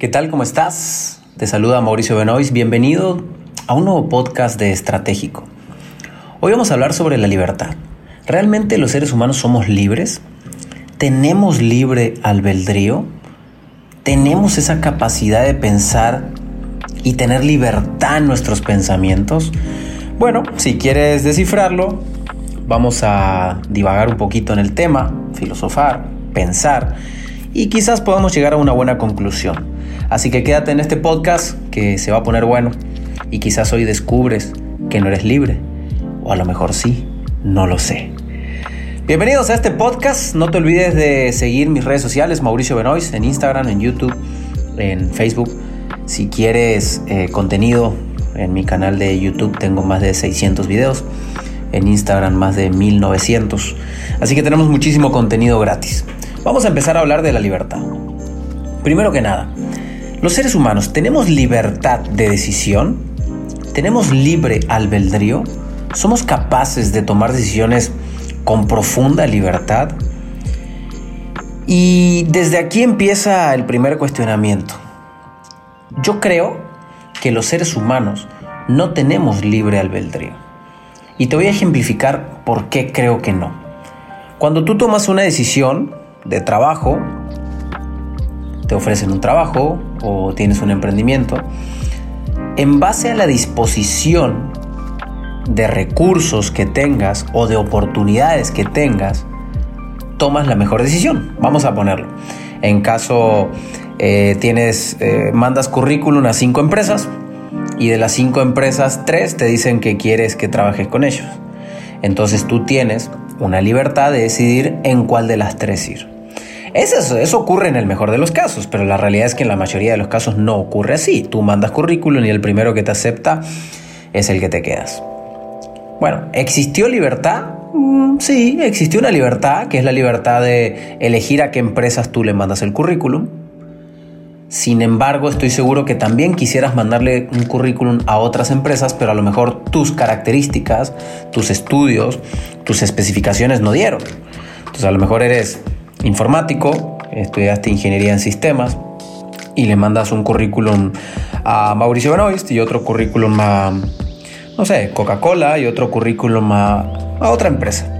¿Qué tal? ¿Cómo estás? Te saluda Mauricio Benoist. Bienvenido a un nuevo podcast de Estratégico. Hoy vamos a hablar sobre la libertad. ¿Realmente los seres humanos somos libres? ¿Tenemos libre albedrío? ¿Tenemos esa capacidad de pensar y tener libertad en nuestros pensamientos? Bueno, si quieres descifrarlo, vamos a divagar un poquito en el tema, filosofar, pensar y quizás podamos llegar a una buena conclusión. Así que quédate en este podcast que se va a poner bueno y quizás hoy descubres que no eres libre. O a lo mejor sí, no lo sé. Bienvenidos a este podcast. No te olvides de seguir mis redes sociales, Mauricio Benoist, en Instagram, en YouTube, en Facebook. Si quieres eh, contenido en mi canal de YouTube, tengo más de 600 videos. En Instagram, más de 1900. Así que tenemos muchísimo contenido gratis. Vamos a empezar a hablar de la libertad. Primero que nada, los seres humanos tenemos libertad de decisión, tenemos libre albedrío, somos capaces de tomar decisiones con profunda libertad. Y desde aquí empieza el primer cuestionamiento. Yo creo que los seres humanos no tenemos libre albedrío. Y te voy a ejemplificar por qué creo que no. Cuando tú tomas una decisión, de trabajo, te ofrecen un trabajo o tienes un emprendimiento, en base a la disposición de recursos que tengas o de oportunidades que tengas, tomas la mejor decisión. Vamos a ponerlo. En caso eh, tienes, eh, mandas currículum a cinco empresas y de las cinco empresas, tres te dicen que quieres que trabajes con ellos. Entonces tú tienes una libertad de decidir en cuál de las tres ir. Eso, eso, ocurre en el mejor de los casos, pero la realidad es que en la mayoría de los casos no ocurre así. Tú mandas currículum y el primero que te acepta es el que te quedas. Bueno, ¿existió libertad? Mm, sí, existió una libertad, que es la libertad de elegir a qué empresas tú le mandas el currículum. Sin embargo, estoy seguro que también quisieras mandarle un currículum a otras empresas, pero a lo mejor tus características, tus estudios, tus especificaciones no dieron. Entonces a lo mejor eres informático, estudiaste ingeniería en sistemas y le mandas un currículum a Mauricio Benoist y otro currículum a, no sé, Coca-Cola y otro currículum a, a otra empresa.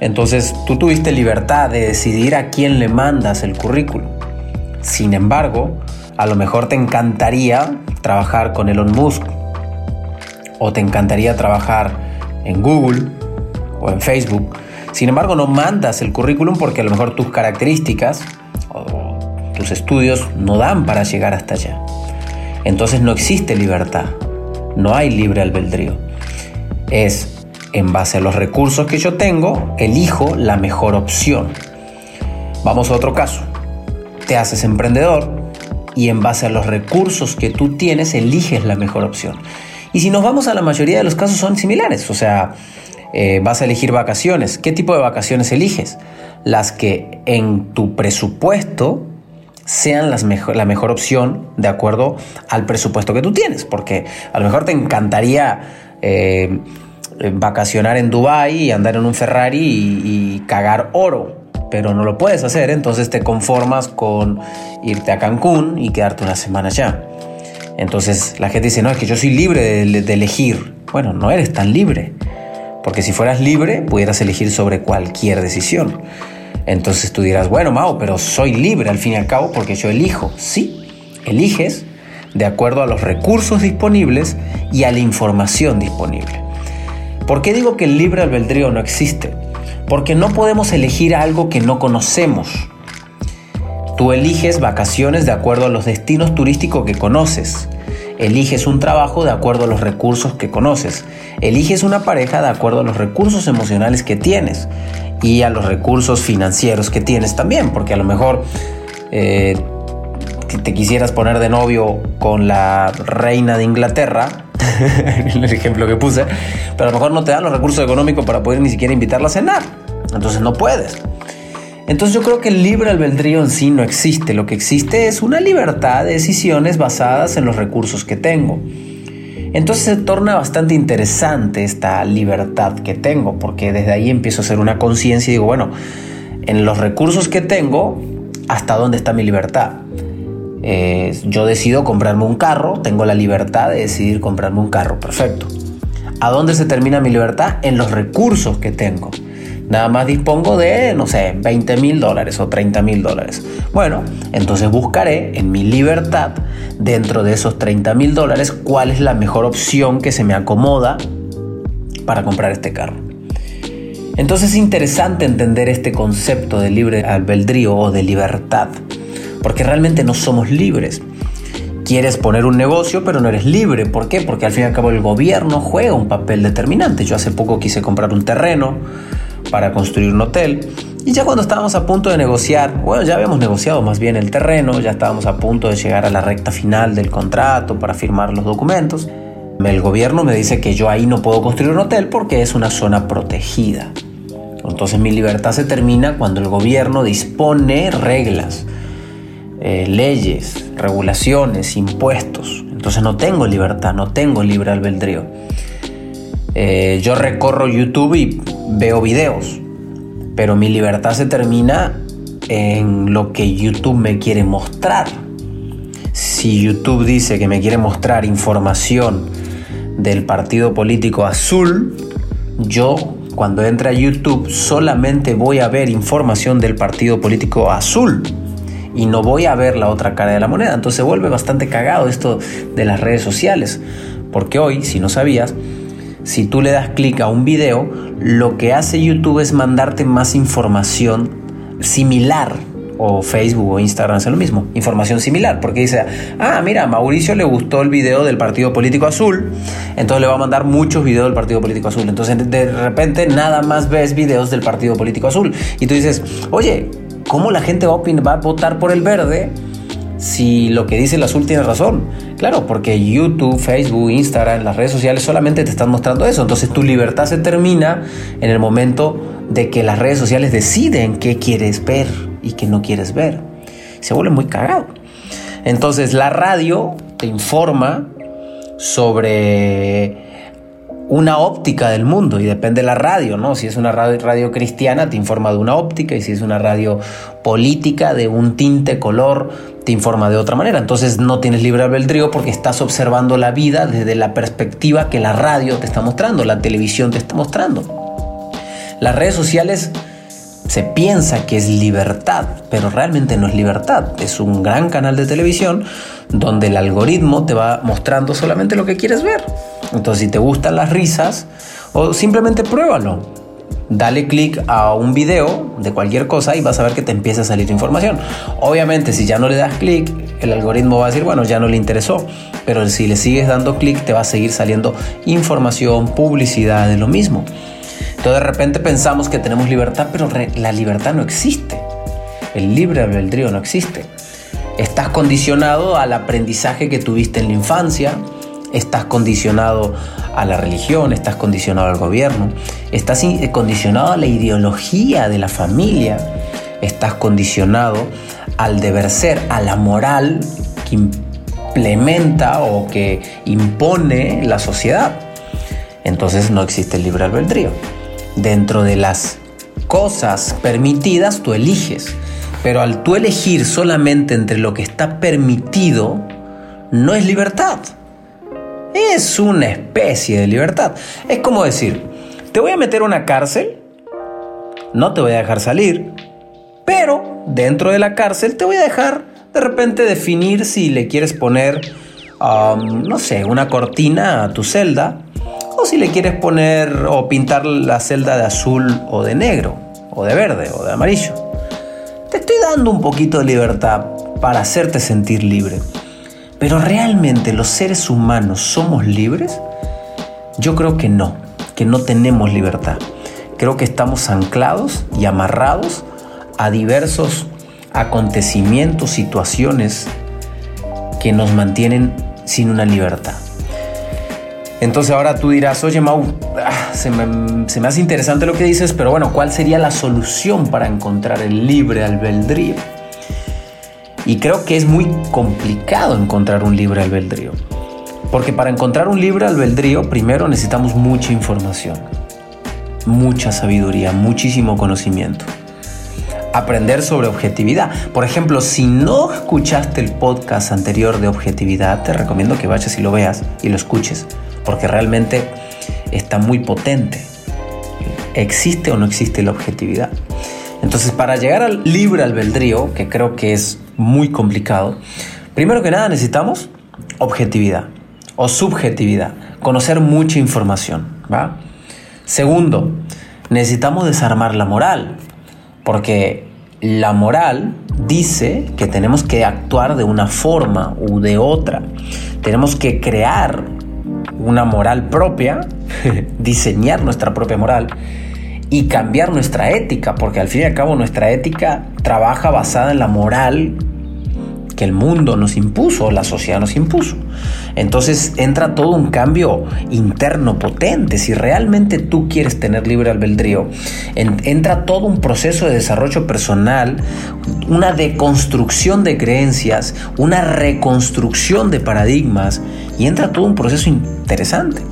Entonces tú tuviste libertad de decidir a quién le mandas el currículum. Sin embargo, a lo mejor te encantaría trabajar con Elon Musk o te encantaría trabajar en Google o en Facebook sin embargo, no mandas el currículum porque a lo mejor tus características o tus estudios no dan para llegar hasta allá. Entonces no existe libertad, no hay libre albedrío. Es en base a los recursos que yo tengo, elijo la mejor opción. Vamos a otro caso. Te haces emprendedor y en base a los recursos que tú tienes, eliges la mejor opción. Y si nos vamos a la mayoría de los casos son similares, o sea, eh, vas a elegir vacaciones. ¿Qué tipo de vacaciones eliges? Las que en tu presupuesto sean las la mejor opción de acuerdo al presupuesto que tú tienes, porque a lo mejor te encantaría eh, vacacionar en Dubai y andar en un Ferrari y, cagar oro, pero no lo puedes hacer, entonces te conformas con irte a Cancún y quedarte una semana allá. Entonces la gente dice, no, es que yo soy libre de elegir. Bueno, no eres tan libre. Porque si fueras libre, pudieras elegir sobre cualquier decisión. Entonces tú dirás, bueno, Mao, pero soy libre al fin y al cabo porque yo elijo. Sí, eliges de acuerdo a los recursos disponibles y a la información disponible. ¿Por qué digo que el libre albedrío no existe? Porque no podemos elegir algo que no conocemos. Tú eliges vacaciones de acuerdo a los destinos turísticos que conoces. Eliges un trabajo de acuerdo a los recursos que conoces. Eliges una pareja de acuerdo a los recursos emocionales que tienes y a los recursos financieros que tienes también, porque a lo mejor eh, te quisieras poner de novio con la reina de Inglaterra, el ejemplo que puse, pero a lo mejor no te dan los recursos económicos para poder ni siquiera invitarla a cenar. Entonces no puedes. Entonces yo creo que el libre albedrío en sí no existe. Lo que existe es una libertad de decisiones basadas en los recursos que tengo. Entonces se torna bastante interesante esta libertad que tengo, porque desde ahí empiezo a hacer una conciencia y digo, bueno, en los recursos que tengo, ¿hasta dónde está mi libertad? Eh, yo decido comprarme un carro, tengo la libertad de decidir comprarme un carro, perfecto. ¿A dónde se termina mi libertad? En los recursos que tengo. Nada más dispongo de, no sé, 20 mil dólares o 30 mil dólares. Bueno, entonces buscaré en mi libertad, dentro de esos 30 mil dólares, cuál es la mejor opción que se me acomoda para comprar este carro. Entonces es interesante entender este concepto de libre albedrío o de libertad, porque realmente no somos libres. Quieres poner un negocio, pero no eres libre. ¿Por qué? Porque al fin y al cabo el gobierno juega un papel determinante. Yo hace poco quise comprar un terreno para construir un hotel. Y ya cuando estábamos a punto de negociar, bueno, ya habíamos negociado más bien el terreno, ya estábamos a punto de llegar a la recta final del contrato para firmar los documentos. El gobierno me dice que yo ahí no puedo construir un hotel porque es una zona protegida. Entonces mi libertad se termina cuando el gobierno dispone reglas, eh, leyes, regulaciones, impuestos. Entonces no tengo libertad, no tengo libre albedrío. Eh, yo recorro YouTube y veo videos, pero mi libertad se termina en lo que YouTube me quiere mostrar. Si YouTube dice que me quiere mostrar información del partido político azul, yo cuando entre a YouTube solamente voy a ver información del partido político azul y no voy a ver la otra cara de la moneda. Entonces se vuelve bastante cagado esto de las redes sociales, porque hoy, si no sabías, si tú le das clic a un video, lo que hace YouTube es mandarte más información similar. O Facebook o Instagram hace lo mismo, información similar, porque dice, ah, mira, a Mauricio le gustó el video del Partido Político Azul, entonces le va a mandar muchos videos del Partido Político Azul. Entonces de repente nada más ves videos del Partido Político Azul. Y tú dices, oye, ¿cómo la gente va a votar por el verde si lo que dice el azul tiene razón. Claro, porque YouTube, Facebook, Instagram, las redes sociales solamente te están mostrando eso. Entonces tu libertad se termina en el momento de que las redes sociales deciden qué quieres ver y qué no quieres ver. Se vuelve muy cagado. Entonces la radio te informa sobre una óptica del mundo y depende de la radio, ¿no? Si es una radio, radio, cristiana te informa de una óptica y si es una radio política de un tinte, color, te informa de otra manera. Entonces no tienes libre albedrío porque estás observando la vida desde la perspectiva que la radio te está mostrando, la televisión te está mostrando. Las redes sociales se piensa que es libertad, pero realmente no es libertad. Es un gran canal de televisión donde el algoritmo te va mostrando solamente lo que quieres ver. Entonces, si te gustan las risas, o simplemente pruébalo. Dale clic a un video de cualquier cosa y vas a ver que te empieza a salir información. Obviamente, si ya no le das clic, el algoritmo va a decir, bueno, ya no le interesó. Pero si le sigues dando clic, te va a seguir saliendo información, publicidad de lo mismo. Entonces, de repente pensamos que tenemos libertad, pero la libertad no existe. El libre albedrío no existe. Estás condicionado al aprendizaje que tuviste en la infancia, estás condicionado a la religión, estás condicionado al gobierno, estás condicionado a la ideología de la familia, estás condicionado al deber ser, a la moral que implementa o que impone la sociedad. Entonces no existe el libre albedrío. Dentro de las cosas permitidas tú eliges, pero al tú elegir solamente entre lo que está permitido, no es libertad es una especie de libertad. Es como decir, te voy a meter a una cárcel, no te voy a dejar salir, pero dentro de la cárcel te voy a dejar de repente definir si le quieres poner, um, no sé, una cortina a tu celda, o si le quieres poner o pintar la celda de azul o de negro, o de verde, o de amarillo. Te estoy dando un poquito de libertad para hacerte sentir libre. Pero ¿realmente los seres humanos somos libres? Yo creo que no, que no tenemos libertad. Creo que estamos anclados y amarrados a diversos acontecimientos, situaciones que nos mantienen sin una libertad. Entonces ahora tú dirás, oye Mau, ah, se, me, se me hace interesante lo que dices, pero bueno, ¿cuál sería la solución para encontrar el libre albedrío? Y creo que es muy complicado encontrar un libre albedrío. Porque para encontrar un libre albedrío, primero necesitamos mucha información, mucha sabiduría, muchísimo conocimiento. aprender sobre objetividad. Por ejemplo, si no escuchaste el podcast anterior de objetividad, te recomiendo que vayas y lo veas y lo escuches, porque realmente está muy potente. ¿Existe o no existe la objetividad? Entonces, para llegar al libre albedrío, que creo que es muy complicado, primero que nada necesitamos objetividad o subjetividad, conocer mucha información, ¿va? Segundo, necesitamos desarmar la moral, porque la moral dice que tenemos que actuar de una forma u de otra. Tenemos que crear una moral propia, diseñar nuestra propia moral y cambiar nuestra ética, porque al fin y al cabo nuestra ética trabaja basada en la moral que el mundo nos impuso, la sociedad nos impuso. Entonces entra todo un cambio interno potente. Si realmente tú quieres tener libre albedrío, entra todo un proceso de desarrollo personal, una deconstrucción de creencias, una reconstrucción de paradigmas y entra todo un proceso interesante.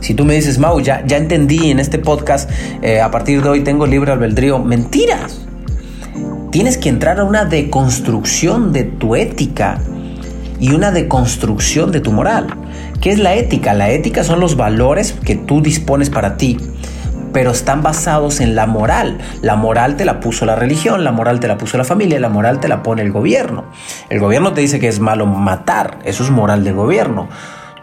Si tú me dices, Mau, ya, ya entendí en este podcast, eh, a partir de hoy tengo libre albedrío, mentiras. Tienes que entrar a una deconstrucción de tu ética y una deconstrucción de tu moral. ¿Qué es la ética? La ética son los valores que tú dispones para ti, pero están basados en la moral. La moral te la puso la religión, la moral te la puso la familia, la moral te la pone el gobierno. El gobierno te dice que es malo matar, eso es moral del gobierno.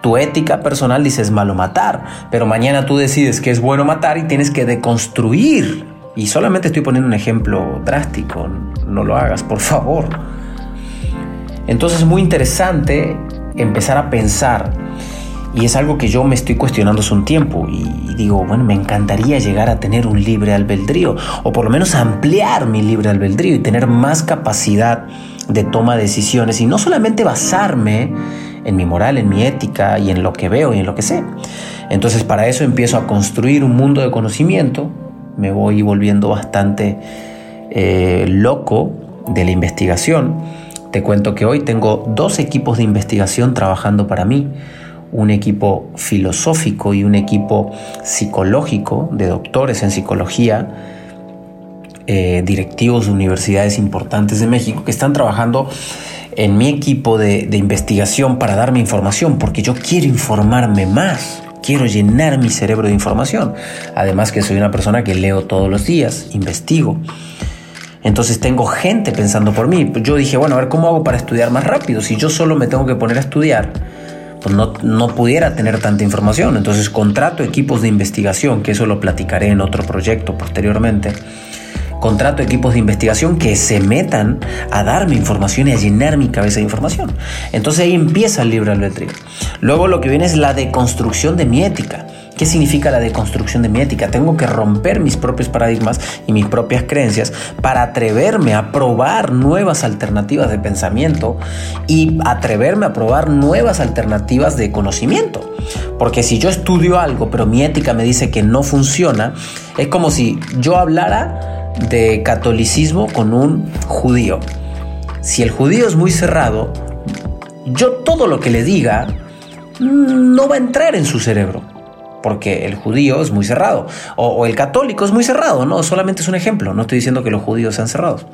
Tu ética personal dice es malo matar, pero mañana tú decides que es bueno matar y tienes que deconstruir y solamente estoy poniendo un ejemplo drástico, no lo hagas, por favor. Entonces es muy interesante empezar a pensar, y es algo que yo me estoy cuestionando hace un tiempo, y digo, bueno, me encantaría llegar a tener un libre albedrío, o por lo menos ampliar mi libre albedrío y tener más capacidad de toma de decisiones, y no solamente basarme en mi moral, en mi ética y en lo que veo y en lo que sé. Entonces para eso empiezo a construir un mundo de conocimiento me voy volviendo bastante eh, loco de la investigación. Te cuento que hoy tengo dos equipos de investigación trabajando para mí, un equipo filosófico y un equipo psicológico de doctores en psicología, eh, directivos de universidades importantes de México que están trabajando en mi equipo de investigación para darme información, porque yo quiero informarme más quiero llenar mi cerebro de información. Además que soy una persona que leo todos los días, investigo. Entonces tengo gente pensando por mí. Yo dije, bueno, a ver, ¿cómo hago para estudiar más rápido? Si yo solo me tengo que poner a estudiar, pues no, no pudiera tener tanta información. Entonces contrato equipos de investigación, que eso lo platicaré en otro proyecto posteriormente contrato equipos de investigación que se metan a darme información y a llenar mi cabeza de información. Entonces ahí empieza el libre albedrío. Luego lo que viene es la deconstrucción de mi ética. ¿Qué significa la deconstrucción de mi ética? Tengo que romper mis propios paradigmas y mis propias creencias para atreverme a probar nuevas alternativas de pensamiento y atreverme a probar nuevas alternativas de conocimiento. Porque si yo estudio algo pero mi ética me dice que no funciona, es como si yo hablara de catolicismo con un judío. Si el judío es muy cerrado, yo todo lo que le diga no va a entrar en su cerebro, porque el judío es muy cerrado, o, el católico es muy cerrado, no, solamente es un ejemplo, no estoy diciendo que los judíos sean cerrados,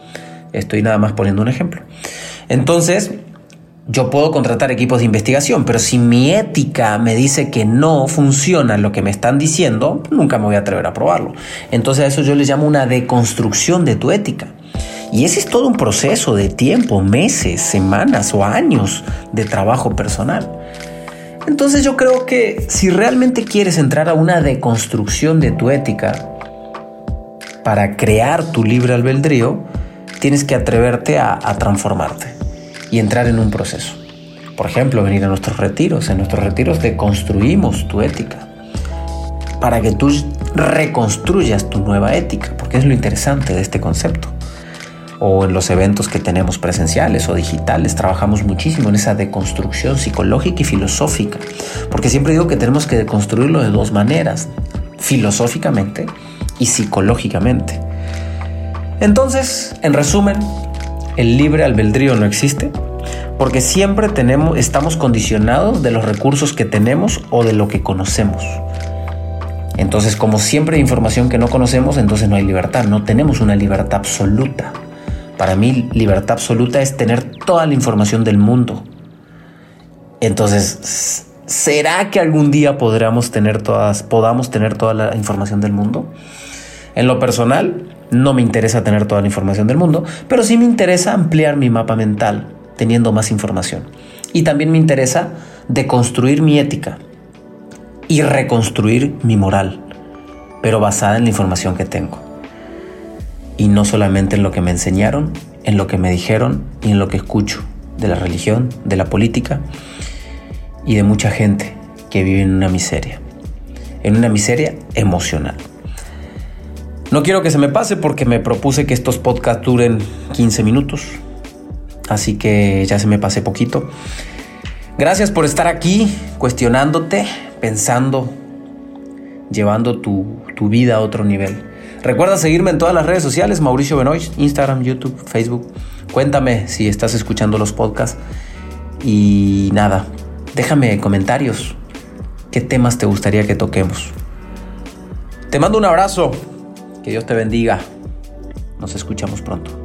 estoy nada más poniendo un ejemplo. Entonces, yo puedo contratar equipos de investigación, pero si mi ética me dice que no funciona lo que me están diciendo, nunca me voy a atrever a probarlo. Entonces a eso yo le llamo una deconstrucción de tu ética. Y ese es todo un proceso de tiempo, meses, semanas o años de trabajo personal. Entonces yo creo que si realmente quieres entrar a una deconstrucción de tu ética para crear tu libre albedrío, tienes que atreverte a, a transformarte y entrar en un proceso. Por ejemplo, venir a nuestros retiros. En nuestros retiros deconstruimos tu ética para que tú reconstruyas tu nueva ética, porque es lo interesante de este concepto. O en los eventos que tenemos presenciales o digitales, trabajamos muchísimo en esa deconstrucción psicológica y filosófica, porque siempre digo que tenemos que deconstruirlo de dos maneras, filosóficamente y psicológicamente. Entonces, en resumen, el libre albedrío no existe, porque siempre tenemos, estamos condicionados de los recursos que tenemos o de lo que conocemos. Entonces, como siempre hay información que no conocemos, entonces no hay libertad, no tenemos una libertad absoluta. Para mí, libertad absoluta es tener toda la información del mundo. Entonces, ¿será que algún día podremos tener todas, podamos tener toda la información del mundo? En lo personal, no me interesa tener toda la información del mundo, pero sí me interesa ampliar mi mapa mental teniendo más información. Y también me interesa deconstruir mi ética y reconstruir mi moral, pero basada en la información que tengo. Y no solamente en lo que me enseñaron, en lo que me dijeron y en lo que escucho de la religión, de la política y de mucha gente que vive en una miseria, en una miseria emocional. No quiero que se me pase porque me propuse que estos podcasts duren 15 minutos, así que ya se me pasé poquito. Gracias por estar aquí cuestionándote, pensando, llevando tu, tu vida a otro nivel. Recuerda seguirme en todas las redes sociales, Mauricio Benoist, Instagram, YouTube, Facebook. Cuéntame si estás escuchando los podcasts. Y nada, déjame comentarios. ¿Qué temas te gustaría que toquemos? Te mando un abrazo. Que Dios te bendiga. Nos escuchamos pronto.